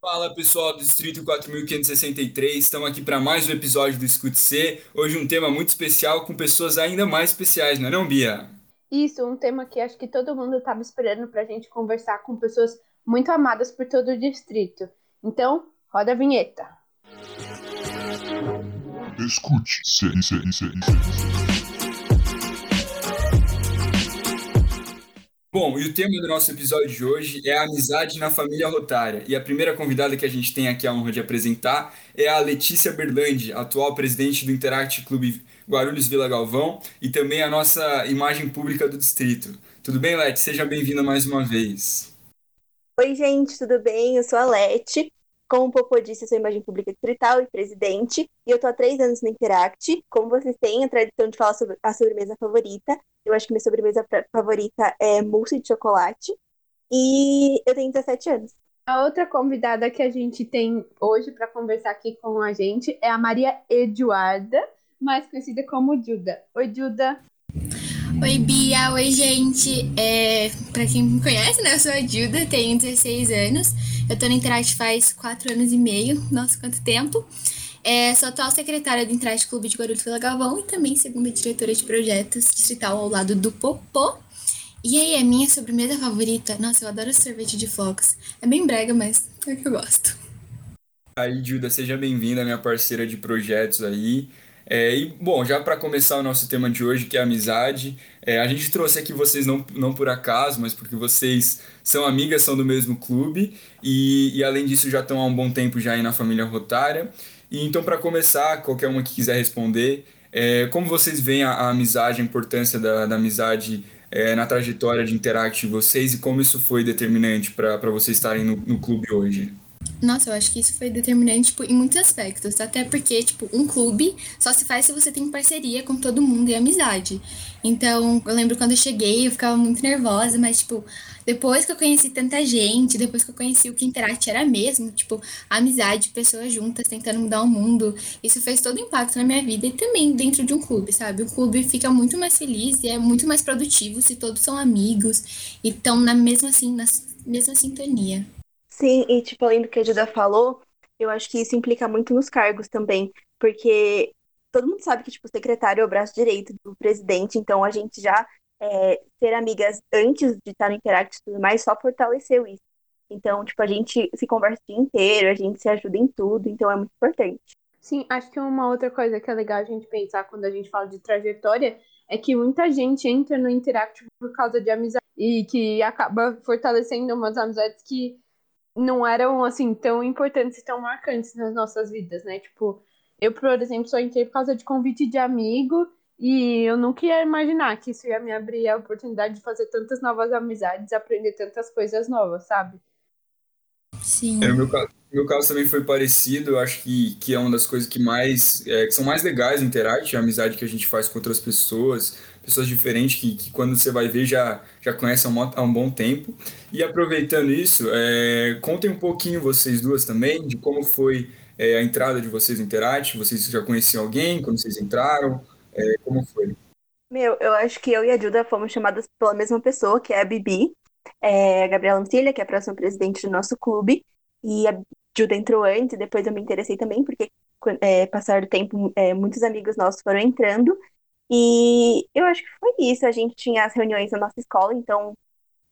Fala pessoal do Distrito 4563, estamos aqui para mais um episódio do Escute C. Hoje um tema muito especial com pessoas ainda mais especiais, não é não, Bia? Isso, um tema que acho que todo mundo estava esperando para a gente conversar com pessoas muito amadas por todo o distrito. Então, roda a vinheta. Escute C, C, C, C. Bom, e o tema do nosso episódio de hoje é a amizade na família rotária. E a primeira convidada que a gente tem aqui a honra de apresentar é a Letícia Berlandi, atual presidente do Interact Clube Guarulhos Vila Galvão e também a nossa imagem pública do distrito. Tudo bem, Leti? Seja bem-vinda mais uma vez. Oi, gente, tudo bem? Eu sou a Leti. Como o Popô disse, eu sou imagem pública distrital e presidente, e eu estou há três anos no Interact. Como vocês têm a tradição de falar sobre a sobremesa favorita, eu acho que minha sobremesa favorita é mousse de chocolate, e eu tenho 17 anos. A outra convidada que a gente tem hoje para conversar aqui com a gente é a Maria Eduarda, mais conhecida como Duda. Oi, Duda. Oi, Bia. Oi, gente. É, para quem me conhece, né, eu sou a Duda, tenho 16 anos. Eu tô no Interact faz quatro anos e meio. Nossa, quanto tempo. É, sou atual secretária do Interact Clube de Guarulhos Vila Galvão e também segunda diretora de projetos distrital ao lado do Popô. E aí, a minha sobremesa favorita? Nossa, eu adoro sorvete de flocos. É bem brega, mas é que eu gosto. Aí, Duda, seja bem-vinda, minha parceira de projetos aí. É, e, bom, já para começar o nosso tema de hoje, que é amizade, é, a gente trouxe aqui vocês não, não por acaso, mas porque vocês são amigas, são do mesmo clube e, e além disso já estão há um bom tempo já aí na família Rotária. E então, para começar, qualquer uma que quiser responder, é, como vocês veem a, a, amizade, a importância da, da amizade é, na trajetória de Interact de vocês e como isso foi determinante para vocês estarem no, no clube hoje? Nossa, eu acho que isso foi determinante, tipo, em muitos aspectos. Até porque, tipo, um clube só se faz se você tem parceria com todo mundo e amizade. Então, eu lembro quando eu cheguei, eu ficava muito nervosa, mas, tipo, depois que eu conheci tanta gente, depois que eu conheci o que Interact era mesmo, tipo, amizade, pessoas juntas tentando mudar o mundo, isso fez todo o impacto na minha vida e também dentro de um clube, sabe? O clube fica muito mais feliz e é muito mais produtivo se todos são amigos e estão na mesma, assim, na mesma sintonia. Sim, e tipo, além do que a Duda falou, eu acho que isso implica muito nos cargos também, porque todo mundo sabe que, tipo, o secretário é o braço direito do presidente, então a gente já é, ser amigas antes de estar no Interact e tudo mais só fortaleceu isso. Então, tipo, a gente se conversa o dia inteiro, a gente se ajuda em tudo, então é muito importante. Sim, acho que uma outra coisa que é legal a gente pensar quando a gente fala de trajetória é que muita gente entra no Interact por causa de amizade e que acaba fortalecendo umas amizades que não eram, assim, tão importantes e tão marcantes nas nossas vidas, né? Tipo, eu, por exemplo, só entrei por causa de convite de amigo e eu nunca ia imaginar que isso ia me abrir a oportunidade de fazer tantas novas amizades, aprender tantas coisas novas, sabe? Sim. É, no meu caso, meu caso também foi parecido. Eu acho que, que é uma das coisas que mais é, que são mais legais no Interact, a amizade que a gente faz com outras pessoas, pessoas diferentes que, que quando você vai ver já, já conhecem há um, há um bom tempo. E aproveitando isso, é, contem um pouquinho vocês duas também de como foi é, a entrada de vocês no Interact. Vocês já conheciam alguém quando vocês entraram? É, como foi? Meu, eu acho que eu e a Duda fomos chamadas pela mesma pessoa, que é a Bibi, é, a Gabriela Antilha, que é a próxima presidente do nosso clube. E a Duda entrou antes, depois eu me interessei também, porque é, passar do tempo, é, muitos amigos nossos foram entrando. E eu acho que foi isso. A gente tinha as reuniões na nossa escola, então,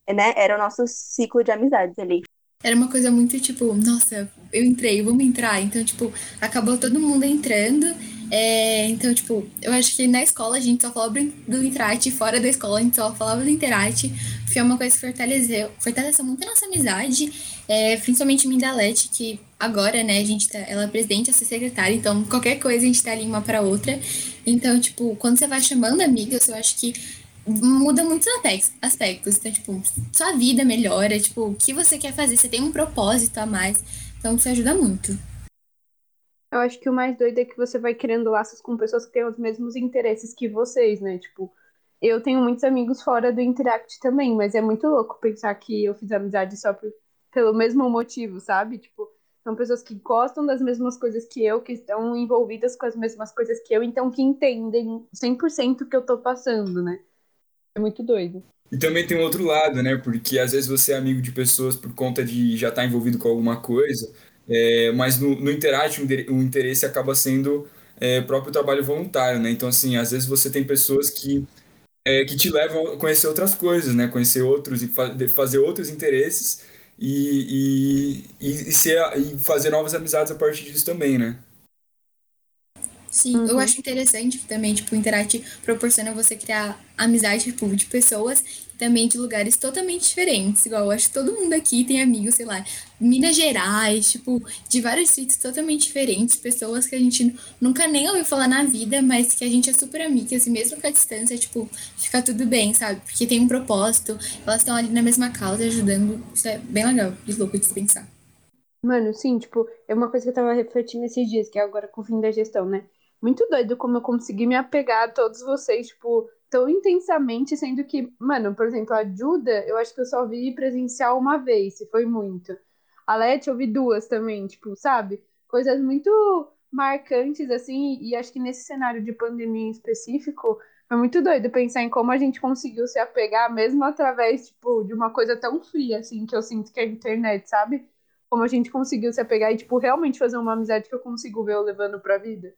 né, era o nosso ciclo de amizades ali. Era uma coisa muito tipo, nossa, eu entrei, vamos entrar. Então, tipo, acabou todo mundo entrando. É, então, tipo, eu acho que na escola a gente só falava do Interate, fora da escola a gente só falava do Interate. Foi uma coisa que fortaleceu, fortaleceu muito a nossa amizade, é, principalmente mim da Leti, que agora, né, a gente tá, ela é presidente, a ser secretária, então qualquer coisa a gente tá ali uma para outra. Então, tipo, quando você vai chamando amigas, eu acho que muda muitos aspectos. Então, tipo, sua vida melhora, tipo, o que você quer fazer, você tem um propósito a mais. Então, isso ajuda muito. Eu acho que o mais doido é que você vai criando laços com pessoas que têm os mesmos interesses que vocês, né? Tipo, eu tenho muitos amigos fora do Interact também, mas é muito louco pensar que eu fiz amizade só por, pelo mesmo motivo, sabe? Tipo, são pessoas que gostam das mesmas coisas que eu, que estão envolvidas com as mesmas coisas que eu, então que entendem 100% o que eu tô passando, né? É muito doido. E também tem um outro lado, né? Porque às vezes você é amigo de pessoas por conta de já estar envolvido com alguma coisa, é, mas no, no o interesse acaba sendo é, próprio trabalho voluntário, né? Então, assim, às vezes você tem pessoas que, é, que te levam a conhecer outras coisas, né? Conhecer outros e fa- fazer outros interesses e, e, e, e ser, e fazer novas amizades a partir disso também, né? Sim, eu acho interessante que também, tipo, o Interact proporciona você criar amizade, tipo, de pessoas também de lugares totalmente diferentes. Igual, eu acho que todo mundo aqui tem amigos, sei lá, Minas Gerais, tipo, de vários sítios totalmente diferentes, pessoas que a gente nunca nem ouviu falar na vida, mas que a gente é super amiga, assim, mesmo com a distância, tipo, fica tudo bem, sabe? Porque tem um propósito, elas estão ali na mesma causa, ajudando. Isso é bem legal, de louco de pensar. Mano, sim, tipo, é uma coisa que eu tava refletindo esses dias, que é agora com o fim da gestão, né? Muito doido como eu consegui me apegar a todos vocês, tipo, tão intensamente, sendo que, mano, por exemplo, a Duda, eu acho que eu só vi presencial uma vez, se foi muito. A Leti eu vi duas também, tipo, sabe? Coisas muito marcantes, assim, e acho que nesse cenário de pandemia em específico, foi muito doido pensar em como a gente conseguiu se apegar, mesmo através, tipo, de uma coisa tão fria, assim, que eu sinto que é a internet, sabe? como a gente conseguiu se apegar e, tipo, realmente fazer uma amizade que eu consigo ver eu levando pra vida.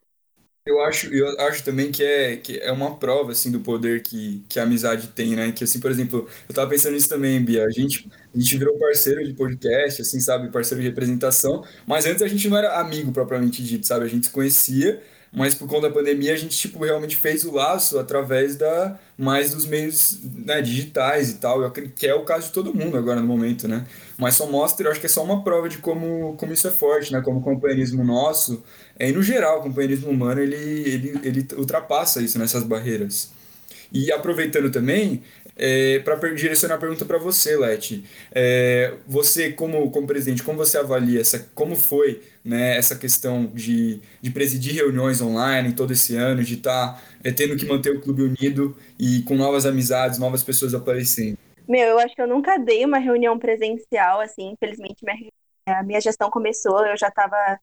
Eu acho, eu acho também que é, que é uma prova, assim, do poder que, que a amizade tem, né? Que, assim, por exemplo, eu tava pensando nisso também, Bia. A gente, a gente virou parceiro de podcast, assim, sabe? Parceiro de representação. Mas antes a gente não era amigo, propriamente dito, sabe? A gente se conhecia, mas por conta da pandemia a gente, tipo, realmente fez o laço através da, mais dos meios, né, digitais e tal. Eu que é o caso de todo mundo agora no momento, né? Mas só mostra, eu acho que é só uma prova de como, como isso é forte, né? Como o companheirismo nosso é, e no geral, o companheirismo humano ele, ele, ele ultrapassa isso nessas barreiras. E aproveitando também, é, para direcionar a pergunta para você, Leti, é, você como, como presidente, como você avalia essa, como foi né, essa questão de, de presidir reuniões online todo esse ano, de estar tá, é, tendo que manter o clube unido e com novas amizades, novas pessoas aparecendo? Meu, eu acho que eu nunca dei uma reunião presencial, assim, infelizmente minha, a minha gestão começou, eu já estava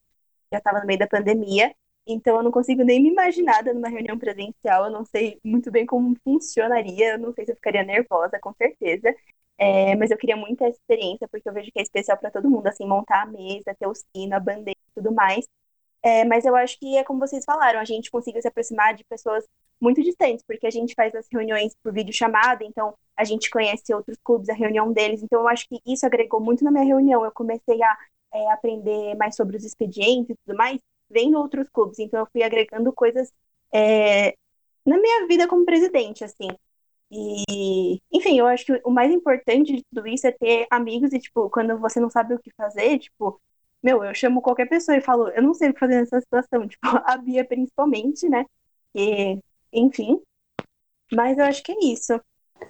já estava no meio da pandemia, então eu não consigo nem me imaginar dando uma reunião presencial, eu não sei muito bem como funcionaria, eu não sei se eu ficaria nervosa, com certeza. É, mas eu queria muito essa experiência, porque eu vejo que é especial para todo mundo, assim, montar a mesa, ter o sino, a bandeira e tudo mais. É, mas eu acho que é como vocês falaram, a gente conseguiu se aproximar de pessoas muito distantes, porque a gente faz as reuniões por videochamada, então a gente conhece outros clubes, a reunião deles, então eu acho que isso agregou muito na minha reunião. Eu comecei a é, aprender mais sobre os expedientes e tudo mais, vendo outros clubes. Então eu fui agregando coisas é, na minha vida como presidente, assim. E, enfim, eu acho que o mais importante de tudo isso é ter amigos e, tipo, quando você não sabe o que fazer, tipo, meu, eu chamo qualquer pessoa e falo, eu não sei o que fazer nessa situação, tipo, a Bia principalmente, né? E, enfim. Mas eu acho que é isso.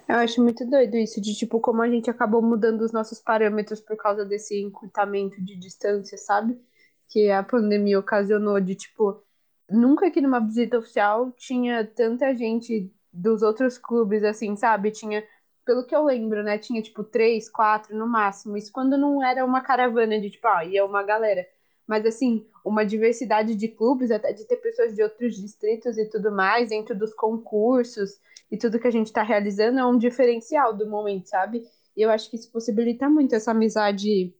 Eu acho muito doido isso, de tipo, como a gente acabou mudando os nossos parâmetros por causa desse encurtamento de distância, sabe? Que a pandemia ocasionou de, tipo, nunca aqui numa visita oficial tinha tanta gente dos outros clubes, assim, sabe? Tinha, pelo que eu lembro, né? Tinha, tipo, três, quatro no máximo. Isso quando não era uma caravana de, tipo, ah, ia uma galera. Mas, assim, uma diversidade de clubes, até de ter pessoas de outros distritos e tudo mais, dentro dos concursos e tudo que a gente está realizando, é um diferencial do momento, sabe? E eu acho que isso possibilita muito essa amizade,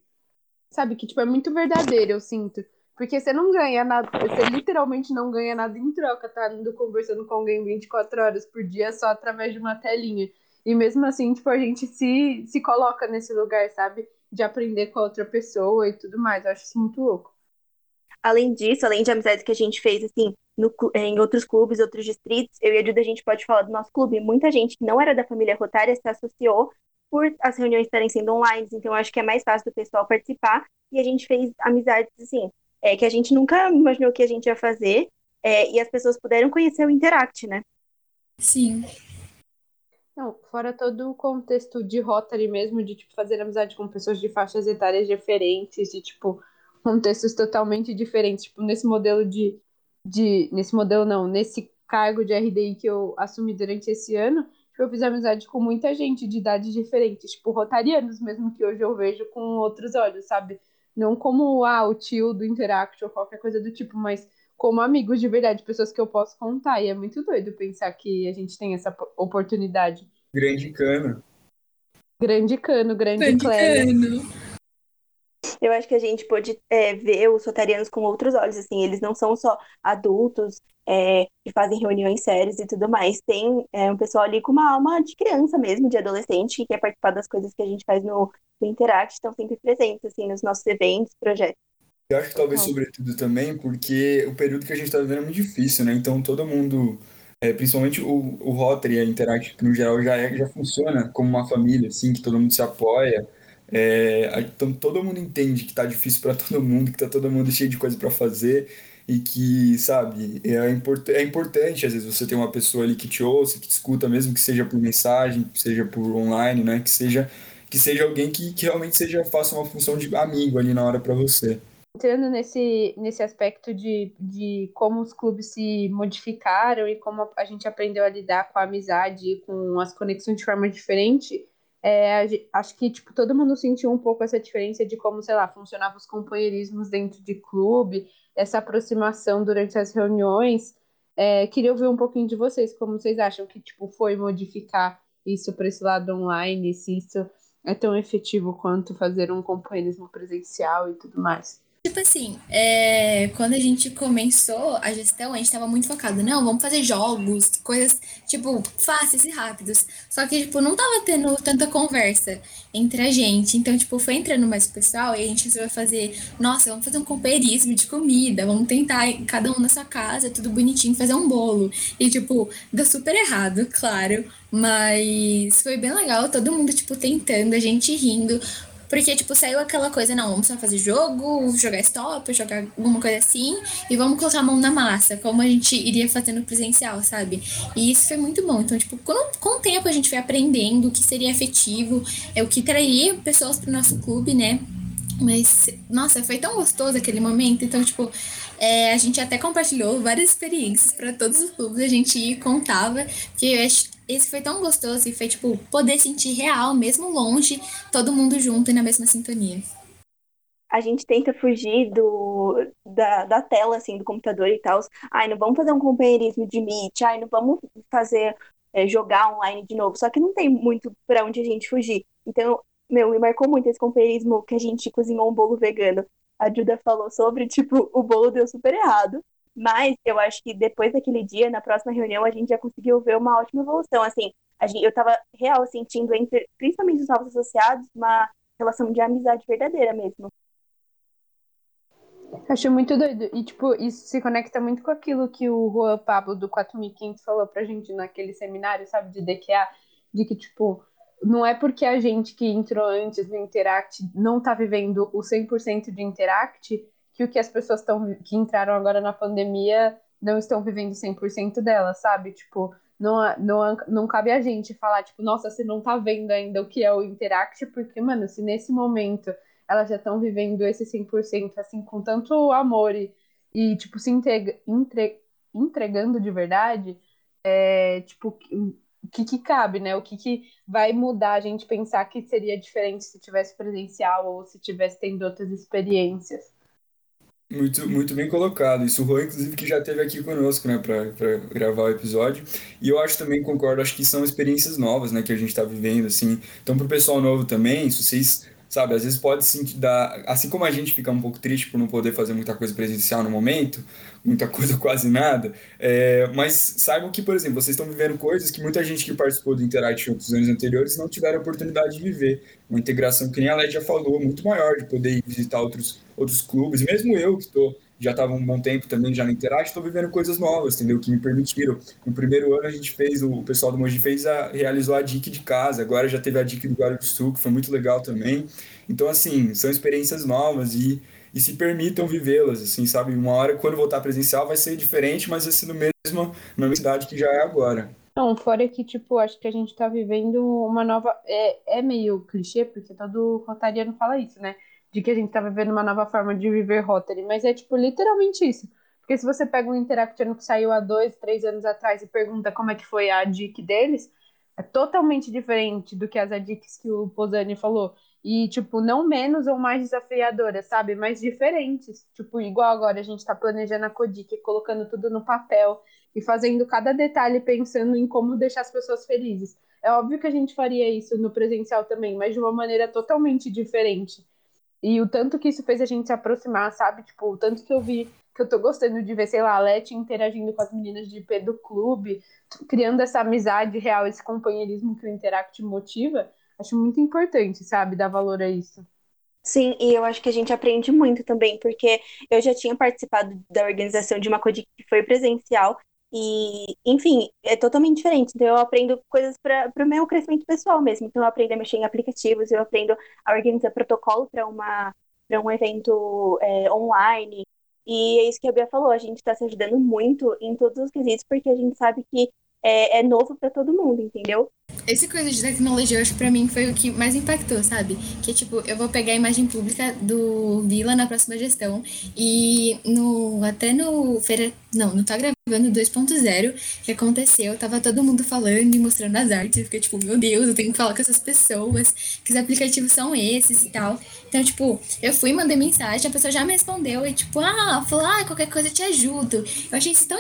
sabe? Que, tipo, é muito verdadeira, eu sinto. Porque você não ganha nada, você literalmente não ganha nada em troca, tá indo conversando com alguém 24 horas por dia só através de uma telinha. E mesmo assim, tipo, a gente se, se coloca nesse lugar, sabe? De aprender com a outra pessoa e tudo mais. Eu acho isso muito louco. Além disso, além de amizades que a gente fez, assim, no, em outros clubes, outros distritos, eu e a Duda, a gente pode falar do nosso clube. Muita gente que não era da família Rotária se associou por as reuniões estarem sendo online, então acho que é mais fácil do pessoal participar. E a gente fez amizades, assim, é, que a gente nunca imaginou que a gente ia fazer, é, e as pessoas puderam conhecer o Interact, né? Sim. Não, fora todo o contexto de Rotary mesmo, de tipo, fazer amizade com pessoas de faixas etárias diferentes, de tipo, contextos totalmente diferentes. Tipo, nesse modelo de, de. Nesse modelo não, nesse cargo de RDI que eu assumi durante esse ano, eu fiz amizade com muita gente de idades diferentes, tipo, rotarianos mesmo que hoje eu vejo com outros olhos, sabe? Não como ah, o tio do Interact ou qualquer coisa do tipo, mas como amigos de verdade, pessoas que eu posso contar. E é muito doido pensar que a gente tem essa oportunidade. Grande cana. Grande cano, grande, Grande cano. Eu acho que a gente pode é, ver os rotarianos com outros olhos, assim, eles não são só adultos é, que fazem reuniões sérias e tudo mais. Tem é, um pessoal ali com uma alma de criança mesmo, de adolescente, que quer participar das coisas que a gente faz no, no Interact, estão sempre presentes, assim, nos nossos eventos, projetos. Eu acho que talvez sobretudo também porque o período que a gente está vivendo é muito difícil, né? Então todo mundo, é, principalmente o, o Rotary e a Interact, que no geral já, é, já funciona como uma família, assim, que todo mundo se apoia. É, então todo mundo entende que tá difícil para todo mundo, que tá todo mundo cheio de coisa para fazer e que, sabe, é, import, é importante às vezes você ter uma pessoa ali que te ouça, que te escuta, mesmo que seja por mensagem, seja por online, né? Que seja, que seja alguém que, que realmente seja, faça uma função de amigo ali na hora para você. entrando nesse, nesse aspecto de, de como os clubes se modificaram e como a gente aprendeu a lidar com a amizade e com as conexões de forma diferente, é, acho que tipo, todo mundo sentiu um pouco essa diferença de como, sei lá, funcionavam os companheirismos dentro de clube, essa aproximação durante as reuniões. É, queria ouvir um pouquinho de vocês, como vocês acham que tipo, foi modificar isso para esse lado online, se isso é tão efetivo quanto fazer um companheirismo presencial e tudo mais. Tipo assim, é, quando a gente começou a gestão, a gente tava muito focado, não, vamos fazer jogos, coisas, tipo, fáceis e rápidos. Só que, tipo, não tava tendo tanta conversa entre a gente. Então, tipo, foi entrando mais o pessoal e a gente resolveu fazer, nossa, vamos fazer um companheirismo de comida, vamos tentar, cada um na sua casa, tudo bonitinho, fazer um bolo. E, tipo, deu super errado, claro, mas foi bem legal, todo mundo, tipo, tentando, a gente rindo. Porque, tipo, saiu aquela coisa, não, vamos só fazer jogo, jogar stop, jogar alguma coisa assim, e vamos colocar a mão na massa, como a gente iria fazendo presencial, sabe? E isso foi muito bom. Então, tipo, com, com o tempo a gente foi aprendendo o que seria efetivo, é o que traria pessoas pro nosso clube, né? Mas, nossa, foi tão gostoso aquele momento. Então, tipo, é, a gente até compartilhou várias experiências para todos os clubes, a gente contava, que esse foi tão gostoso e foi, tipo, poder sentir real, mesmo longe, todo mundo junto e na mesma sintonia. A gente tenta fugir do, da, da tela, assim, do computador e tal. Ai, não vamos fazer um companheirismo de Meet, ai, não vamos fazer, é, jogar online de novo. Só que não tem muito para onde a gente fugir. Então, meu, me marcou muito esse companheirismo que a gente cozinhou um bolo vegano. A Duda falou sobre, tipo, o bolo deu super errado. Mas eu acho que depois daquele dia, na próxima reunião, a gente já conseguiu ver uma ótima evolução. Assim, gente, eu tava real sentindo entre, principalmente os novos associados, uma relação de amizade verdadeira mesmo. Acho muito doido. E, tipo, isso se conecta muito com aquilo que o Juan Pablo do 4500 falou pra gente naquele seminário, sabe, de DQA, de que, tipo, não é porque a gente que entrou antes no Interact não tá vivendo o 100% de Interact que o que as pessoas estão que entraram agora na pandemia não estão vivendo 100% dela, sabe? Tipo, não, não, não cabe a gente falar, tipo, nossa, você não tá vendo ainda o que é o Interact, porque, mano, se nesse momento elas já estão vivendo esse 100% assim com tanto amor e, e tipo se integra, entre, entregando de verdade, é, tipo o que, que cabe, né? O que, que vai mudar a gente pensar que seria diferente se tivesse presencial ou se tivesse tendo outras experiências. Muito, muito bem colocado. Isso o Juan, inclusive, que já esteve aqui conosco, né, para gravar o episódio. E eu acho também, concordo, acho que são experiências novas, né, que a gente está vivendo, assim. Então, para o pessoal novo também, se vocês Sabe, às vezes pode sim dar. Assim como a gente fica um pouco triste por não poder fazer muita coisa presencial no momento, muita coisa quase nada, é, mas saibam que, por exemplo, vocês estão vivendo coisas que muita gente que participou do Interact nos anos anteriores não tiveram a oportunidade de viver. Uma integração que nem a Led já falou, muito maior, de poder ir visitar outros, outros clubes. Mesmo eu, que estou já estava um bom tempo também já no Interact, estou vivendo coisas novas, entendeu? Que me permitiram. No primeiro ano a gente fez, o pessoal do Moji fez a, realizou a DIC de casa, agora já teve a DIC do Guarulhos do Sul, que foi muito legal também. Então, assim, são experiências novas e, e se permitam vivê-las, assim, sabe? Uma hora, quando voltar presencial, vai ser diferente, mas vai ser no mesmo, na mesma cidade que já é agora. Não, fora que, tipo, acho que a gente está vivendo uma nova. É, é meio clichê, porque todo rotariano fala isso, né? De que a gente tá vivendo uma nova forma de viver Rotary, mas é tipo literalmente isso. Porque se você pega um Interactiano que saiu há dois, três anos atrás e pergunta como é que foi a DIC deles, é totalmente diferente do que as ADICs que o Posani falou. E, tipo, não menos ou mais desafiadoras, sabe? Mas diferentes. Tipo, igual agora a gente tá planejando a Codic, colocando tudo no papel e fazendo cada detalhe pensando em como deixar as pessoas felizes. é óbvio que a gente faria isso no presencial também, mas de uma maneira totalmente diferente. E o tanto que isso fez a gente se aproximar, sabe? Tipo, o tanto que eu vi que eu tô gostando de ver, sei lá, a Leti interagindo com as meninas de IP do clube, criando essa amizade real, esse companheirismo que o Interact motiva, acho muito importante, sabe? Dar valor a isso. Sim, e eu acho que a gente aprende muito também, porque eu já tinha participado da organização de uma coisa que foi presencial, e, enfim, é totalmente diferente. Então, eu aprendo coisas para o meu crescimento pessoal mesmo. Então, eu aprendo a mexer em aplicativos, eu aprendo a organizar protocolo para uma para um evento é, online. E é isso que a Bia falou, a gente está se ajudando muito em todos os quesitos, porque a gente sabe que é, é novo para todo mundo, entendeu? Esse coisa de tecnologia, eu acho que pra mim foi o que mais impactou, sabe? Que, tipo, eu vou pegar a imagem pública do Vila na próxima gestão e no até no feira, não, não tá gravando 2.0 que aconteceu, tava todo mundo falando e mostrando as artes, fiquei tipo, meu Deus, eu tenho que falar com essas pessoas, que os aplicativos são esses e tal. Então, tipo, eu fui, mandei mensagem, a pessoa já me respondeu e, tipo, ah, falou, ah, qualquer coisa eu te ajudo. Eu achei isso tão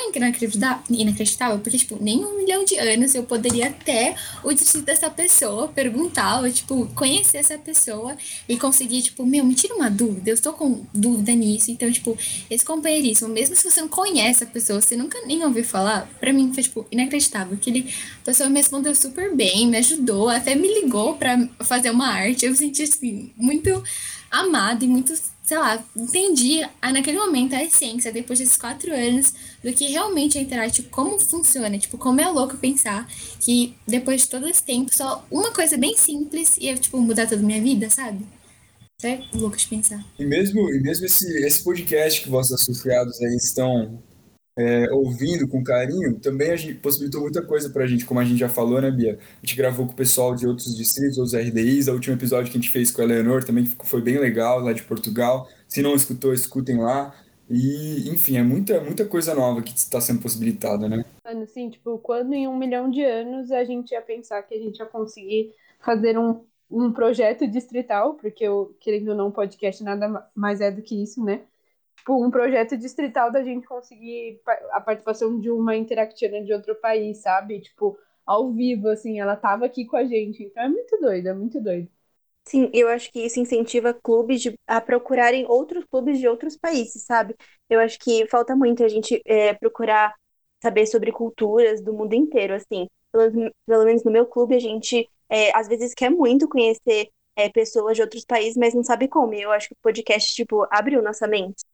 inacreditável, porque, tipo, nem um milhão de anos eu poderia até o distrito dessa pessoa, perguntar, tipo, conhecer essa pessoa e conseguir, tipo, meu, me tira uma dúvida, eu estou com dúvida nisso. Então, tipo, esse companheirismo, mesmo se você não conhece a pessoa, você nunca nem ouviu falar, pra mim foi, tipo, inacreditável. Que ele, pessoa me respondeu super bem, me ajudou, até me ligou pra fazer uma arte. Eu senti, assim, muito amado e muito, sei lá, entendi naquele momento a essência, depois desses quatro anos, do que realmente é Interact, como funciona. Tipo, como é louco pensar que depois de todo esse tempo, só uma coisa bem simples ia, tipo, mudar toda a minha vida, sabe? Isso é louco de pensar. E mesmo, e mesmo esse, esse podcast que vossos associados aí estão é, ouvindo com carinho, também a gente possibilitou muita coisa para a gente, como a gente já falou, né, Bia? A gente gravou com o pessoal de outros distritos, outros RDIs. O último episódio que a gente fez com a Eleanor também foi bem legal, lá de Portugal. Se não escutou, escutem lá. E, enfim, é muita, muita coisa nova que está sendo possibilitada, né? Mano, sim, tipo, quando em um milhão de anos a gente ia pensar que a gente ia conseguir fazer um, um projeto distrital, porque, eu, querendo ou não, podcast nada mais é do que isso, né? Tipo, um projeto distrital da gente conseguir a participação de uma interactiana de outro país, sabe? Tipo, ao vivo, assim, ela tava aqui com a gente. Então é muito doido, é muito doido. Sim, eu acho que isso incentiva clubes de, a procurarem outros clubes de outros países, sabe? Eu acho que falta muito a gente é, procurar saber sobre culturas do mundo inteiro, assim. Pelo, pelo menos no meu clube, a gente é, às vezes quer muito conhecer é, pessoas de outros países, mas não sabe como. E eu acho que o podcast, tipo, abriu nossa mente.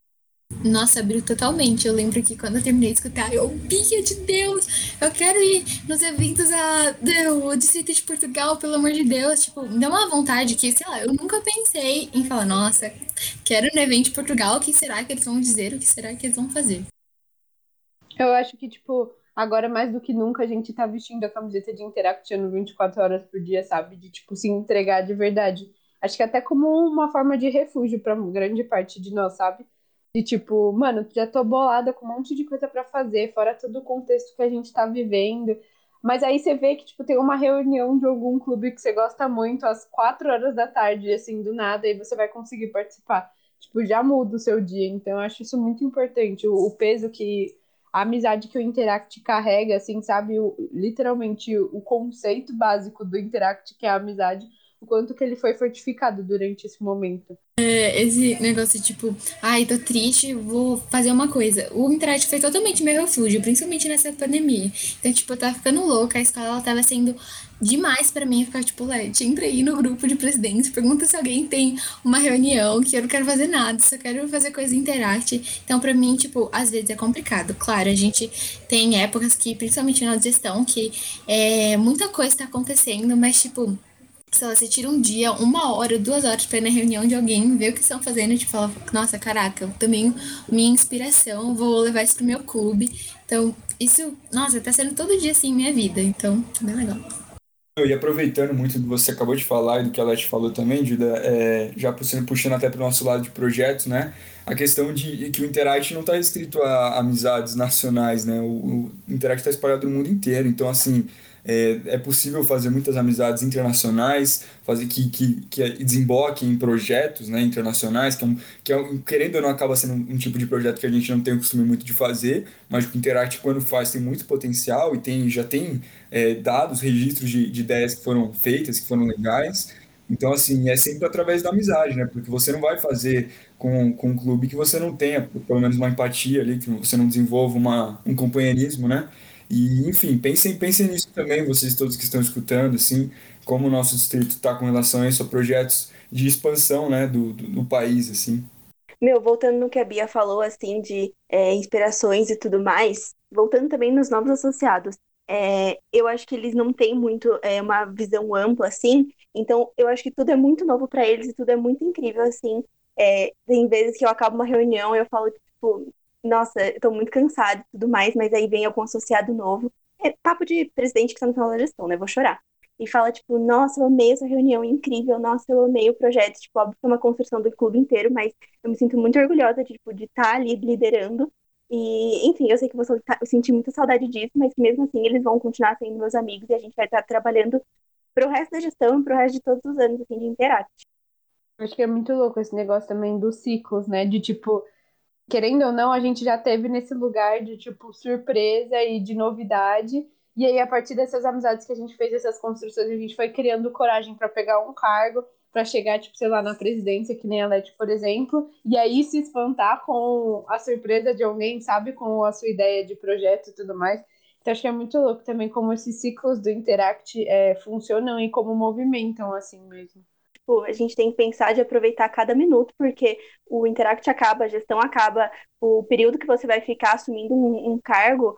Nossa, abriu totalmente. Eu lembro que quando eu terminei de escutar, eu, Bia de Deus, eu quero ir nos eventos a, do Distrito de Portugal, pelo amor de Deus. Tipo, me deu uma vontade que, sei lá, eu nunca pensei em falar, nossa, quero no evento de Portugal, o que será que eles vão dizer, o que será que eles vão fazer? Eu acho que, tipo, agora mais do que nunca a gente tá vestindo a camiseta de Interaction 24 horas por dia, sabe? De, tipo, se entregar de verdade. Acho que até como uma forma de refúgio para grande parte de nós, sabe? De tipo, mano, já tô bolada com um monte de coisa para fazer, fora todo o contexto que a gente tá vivendo. Mas aí você vê que, tipo, tem uma reunião de algum clube que você gosta muito às quatro horas da tarde, assim, do nada, e você vai conseguir participar. Tipo, já muda o seu dia. Então, eu acho isso muito importante. O, o peso que. A amizade que o Interact carrega, assim, sabe? O, literalmente o conceito básico do Interact, que é a amizade, o quanto que ele foi fortificado durante esse momento. É, esse negócio tipo, ai, tô triste, vou fazer uma coisa. O internet foi totalmente meu refúgio, principalmente nessa pandemia. Então, tipo, eu tava ficando louca, a escola tava sendo demais para mim ficar, tipo, Lete, entra aí no grupo de presidentes, pergunta se alguém tem uma reunião, que eu não quero fazer nada, só quero fazer coisa interact. Então, para mim, tipo, às vezes é complicado. Claro, a gente tem épocas que, principalmente na gestão, que é, muita coisa tá acontecendo, mas, tipo, sei lá, você tira um dia, uma hora, duas horas pra ir na reunião de alguém, ver o que estão fazendo tipo, fala, nossa, caraca, também minha inspiração, vou levar isso pro meu clube. Então, isso, nossa, tá sendo todo dia assim minha vida, então, tá bem legal. E aproveitando muito do que você acabou de falar e do que a Leti falou também, Juda, é, já puxando até para o nosso lado de projetos, né? A questão de que o Interact não está restrito a amizades nacionais, né? O, o Interact está espalhado no mundo inteiro. Então, assim, é, é possível fazer muitas amizades internacionais, fazer que, que, que desemboquem em projetos né, internacionais, que, é um, que é, querendo ou não acaba sendo um, um, tipo de projeto que a gente não tem o costume muito de fazer, mas o Interact, quando faz, tem muito potencial e tem, já tem é, dados, registros de, de ideias que foram feitas, que foram legais. Então, assim, é sempre através da amizade, né? Porque você não vai fazer com, com um clube que você não tenha, pelo menos, uma empatia ali, que você não desenvolva uma, um companheirismo, né? E, enfim, pensem, pensem nisso também, vocês todos que estão escutando, assim, como o nosso distrito está com relação a isso, a projetos de expansão, né, do, do, do, país, assim. Meu, voltando no que a Bia falou, assim, de é, inspirações e tudo mais, voltando também nos novos associados, é, eu acho que eles não têm muito é, uma visão ampla, assim, então eu acho que tudo é muito novo para eles e tudo é muito incrível, assim. É, tem vezes que eu acabo uma reunião e eu falo, tipo, nossa, eu tô muito cansada e tudo mais, mas aí vem algum associado novo. É papo de presidente que tá no final da gestão, né? Vou chorar. E fala, tipo, nossa, eu amei essa reunião incrível, nossa, eu amei o projeto. Tipo, óbvio que é uma construção do clube inteiro, mas eu me sinto muito orgulhosa de, tipo, de estar tá ali liderando. E, enfim, eu sei que você, eu senti muita saudade disso, mas mesmo assim eles vão continuar sendo meus amigos e a gente vai estar trabalhando pro resto da gestão e pro resto de todos os anos, assim, de Interact. Acho que é muito louco esse negócio também dos ciclos, né? De, tipo, querendo ou não, a gente já teve nesse lugar de, tipo, surpresa e de novidade. E aí, a partir dessas amizades que a gente fez, essas construções, a gente foi criando coragem para pegar um cargo, para chegar, tipo, sei lá, na presidência, que nem a Leti, por exemplo, e aí se espantar com a surpresa de alguém, sabe? Com a sua ideia de projeto e tudo mais. Então, acho que é muito louco também como esses ciclos do Interact é, funcionam e como movimentam, assim mesmo tipo, a gente tem que pensar de aproveitar cada minuto, porque o Interact acaba, a gestão acaba, o período que você vai ficar assumindo um, um cargo,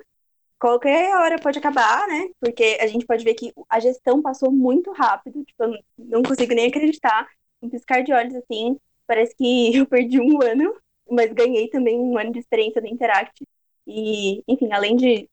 qualquer hora pode acabar, né? Porque a gente pode ver que a gestão passou muito rápido, tipo, eu não consigo nem acreditar, um piscar de olhos assim, parece que eu perdi um ano, mas ganhei também um ano de experiência no Interact. E, enfim, além de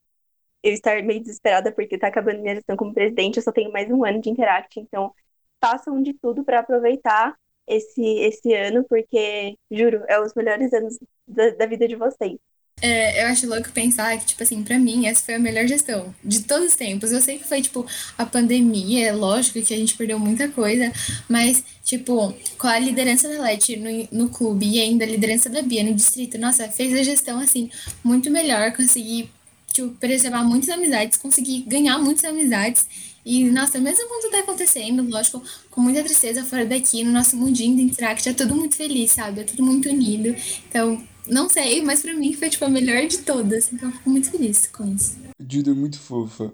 eu estar meio desesperada porque tá acabando minha gestão como presidente, eu só tenho mais um ano de Interact, então façam de tudo para aproveitar esse, esse ano, porque, juro, é os melhores anos da, da vida de vocês. É, eu acho louco pensar que, tipo assim, pra mim, essa foi a melhor gestão de todos os tempos. Eu sei que foi, tipo, a pandemia, é lógico que a gente perdeu muita coisa, mas, tipo, com a liderança da Leti no, no clube e ainda a liderança da Bia no distrito, nossa, fez a gestão, assim, muito melhor, consegui, tipo, preservar muitas amizades, consegui ganhar muitas amizades e, nossa, mesmo quando tá acontecendo, lógico, com muita tristeza fora daqui, no nosso mundinho de Interact, é tudo muito feliz, sabe? É tudo muito unido. Então, não sei, mas pra mim foi, tipo, a melhor de todas. Então, eu fico muito feliz com isso. Judo é muito fofa.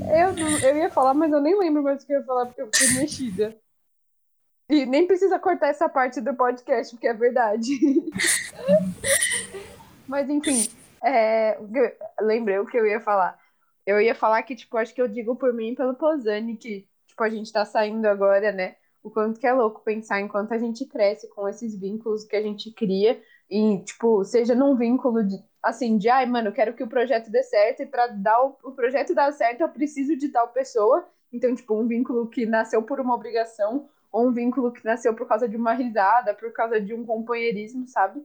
eu, não, eu ia falar, mas eu nem lembro mais o que eu ia falar, porque eu fiquei mexida. E nem precisa cortar essa parte do podcast, porque é verdade. mas, enfim, é, lembrei o que eu ia falar. Eu ia falar que, tipo, acho que eu digo por mim pelo Posani, que, tipo, a gente tá saindo agora, né? O quanto que é louco pensar enquanto a gente cresce com esses vínculos que a gente cria. E, tipo, seja num vínculo de, assim, de, ai, mano, quero que o projeto dê certo, e pra dar o, o projeto dar certo, eu preciso de tal pessoa. Então, tipo, um vínculo que nasceu por uma obrigação, ou um vínculo que nasceu por causa de uma risada, por causa de um companheirismo, sabe?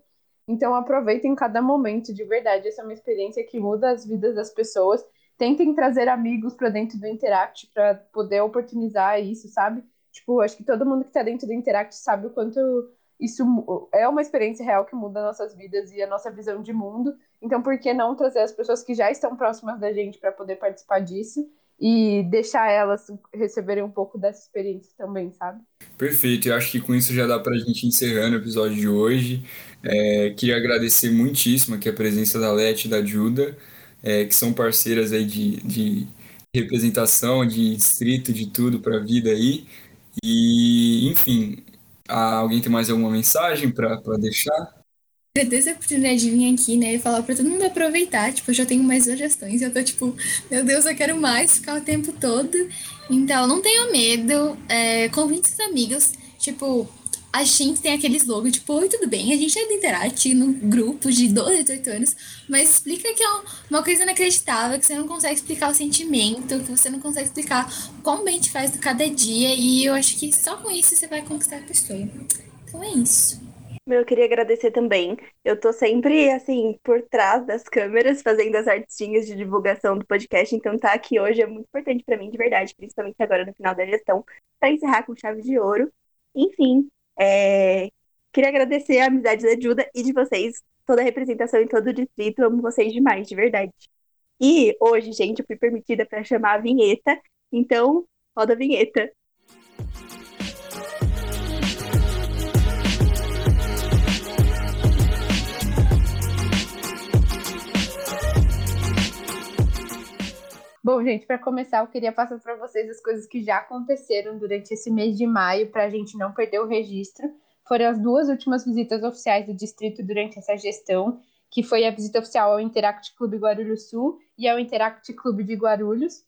Então, aproveitem cada momento, de verdade. Essa é uma experiência que muda as vidas das pessoas tentem trazer amigos para dentro do Interact para poder oportunizar isso, sabe? Tipo, acho que todo mundo que está dentro do Interact sabe o quanto isso é uma experiência real que muda nossas vidas e a nossa visão de mundo. Então, por que não trazer as pessoas que já estão próximas da gente para poder participar disso e deixar elas receberem um pouco dessa experiência também, sabe? Perfeito, eu acho que com isso já dá para a gente encerrando o episódio de hoje. É, queria agradecer muitíssimo aqui a presença da Leti e da Juda é, que são parceiras aí de, de representação, de distrito, de tudo para a vida aí. E, enfim, alguém tem mais alguma mensagem para deixar? Agradeço a oportunidade de vir aqui, né, e falar para todo mundo aproveitar. Tipo, eu já tenho mais sugestões, eu tô tipo, meu Deus, eu quero mais ficar o tempo todo. Então, não tenha medo, é, convide seus amigos. Tipo, a gente tem aquele slogan, tipo, oi, tudo bem? A gente é do Interact no grupo de 12, 18 anos, mas explica que é uma coisa inacreditável, que você não consegue explicar o sentimento, que você não consegue explicar como bem te faz do cada dia, e eu acho que só com isso você vai conquistar a pessoa. Então é isso. Eu queria agradecer também. Eu tô sempre, assim, por trás das câmeras, fazendo as artinhas de divulgação do podcast, então tá aqui hoje é muito importante pra mim, de verdade, principalmente agora no final da gestão, pra encerrar com chave de ouro. Enfim, é, queria agradecer a amizade da Juda e de vocês, toda a representação em todo o distrito, amo vocês demais, de verdade. E hoje, gente, eu fui permitida pra chamar a vinheta, então roda a vinheta. Bom, gente, para começar, eu queria passar para vocês as coisas que já aconteceram durante esse mês de maio, para a gente não perder o registro. Foram as duas últimas visitas oficiais do distrito durante essa gestão, que foi a visita oficial ao Interact Clube Guarulhos Sul e ao Interact Clube de Guarulhos.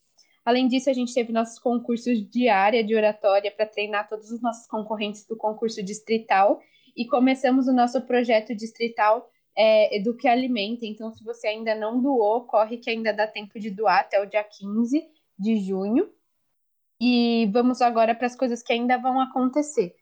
Além disso, a gente teve nossos concursos de área de oratória para treinar todos os nossos concorrentes do concurso distrital e começamos o nosso projeto distrital é, Eduque e Alimenta. Então, se você ainda não doou, corre que ainda dá tempo de doar até o dia 15 de junho. E vamos agora para as coisas que ainda vão acontecer.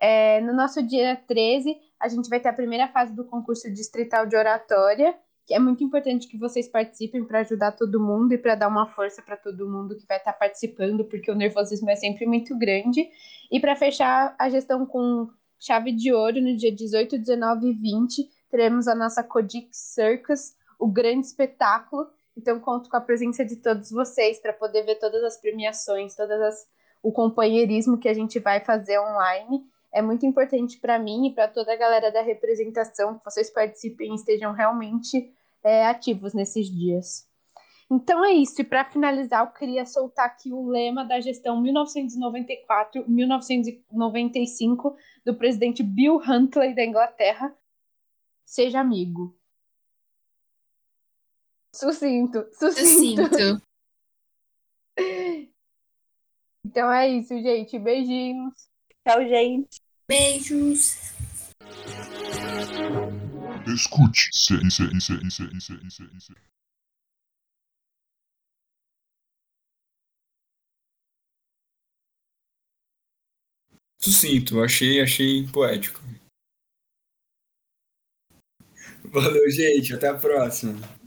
É, no nosso dia 13, a gente vai ter a primeira fase do concurso distrital de oratória, que é muito importante que vocês participem para ajudar todo mundo e para dar uma força para todo mundo que vai estar participando, porque o nervosismo é sempre muito grande. E para fechar a gestão com chave de ouro no dia 18, 19 e 20, teremos a nossa Kodik Circus, o grande espetáculo. Então, conto com a presença de todos vocês para poder ver todas as premiações, todas as, o companheirismo que a gente vai fazer online. É muito importante para mim e para toda a galera da representação que vocês participem e estejam realmente é, ativos nesses dias. Então é isso. E para finalizar, eu queria soltar aqui o lema da gestão 1994-1995 do presidente Bill Huntley da Inglaterra, seja amigo. Sucinto, sucinto. Sucinto. Então é isso, gente. Beijinhos. Tchau, gente. Beijos. Escute, se, se, se, se, se, se, se. Sucinto, achei, achei poético. Valeu, gente. Até a próxima.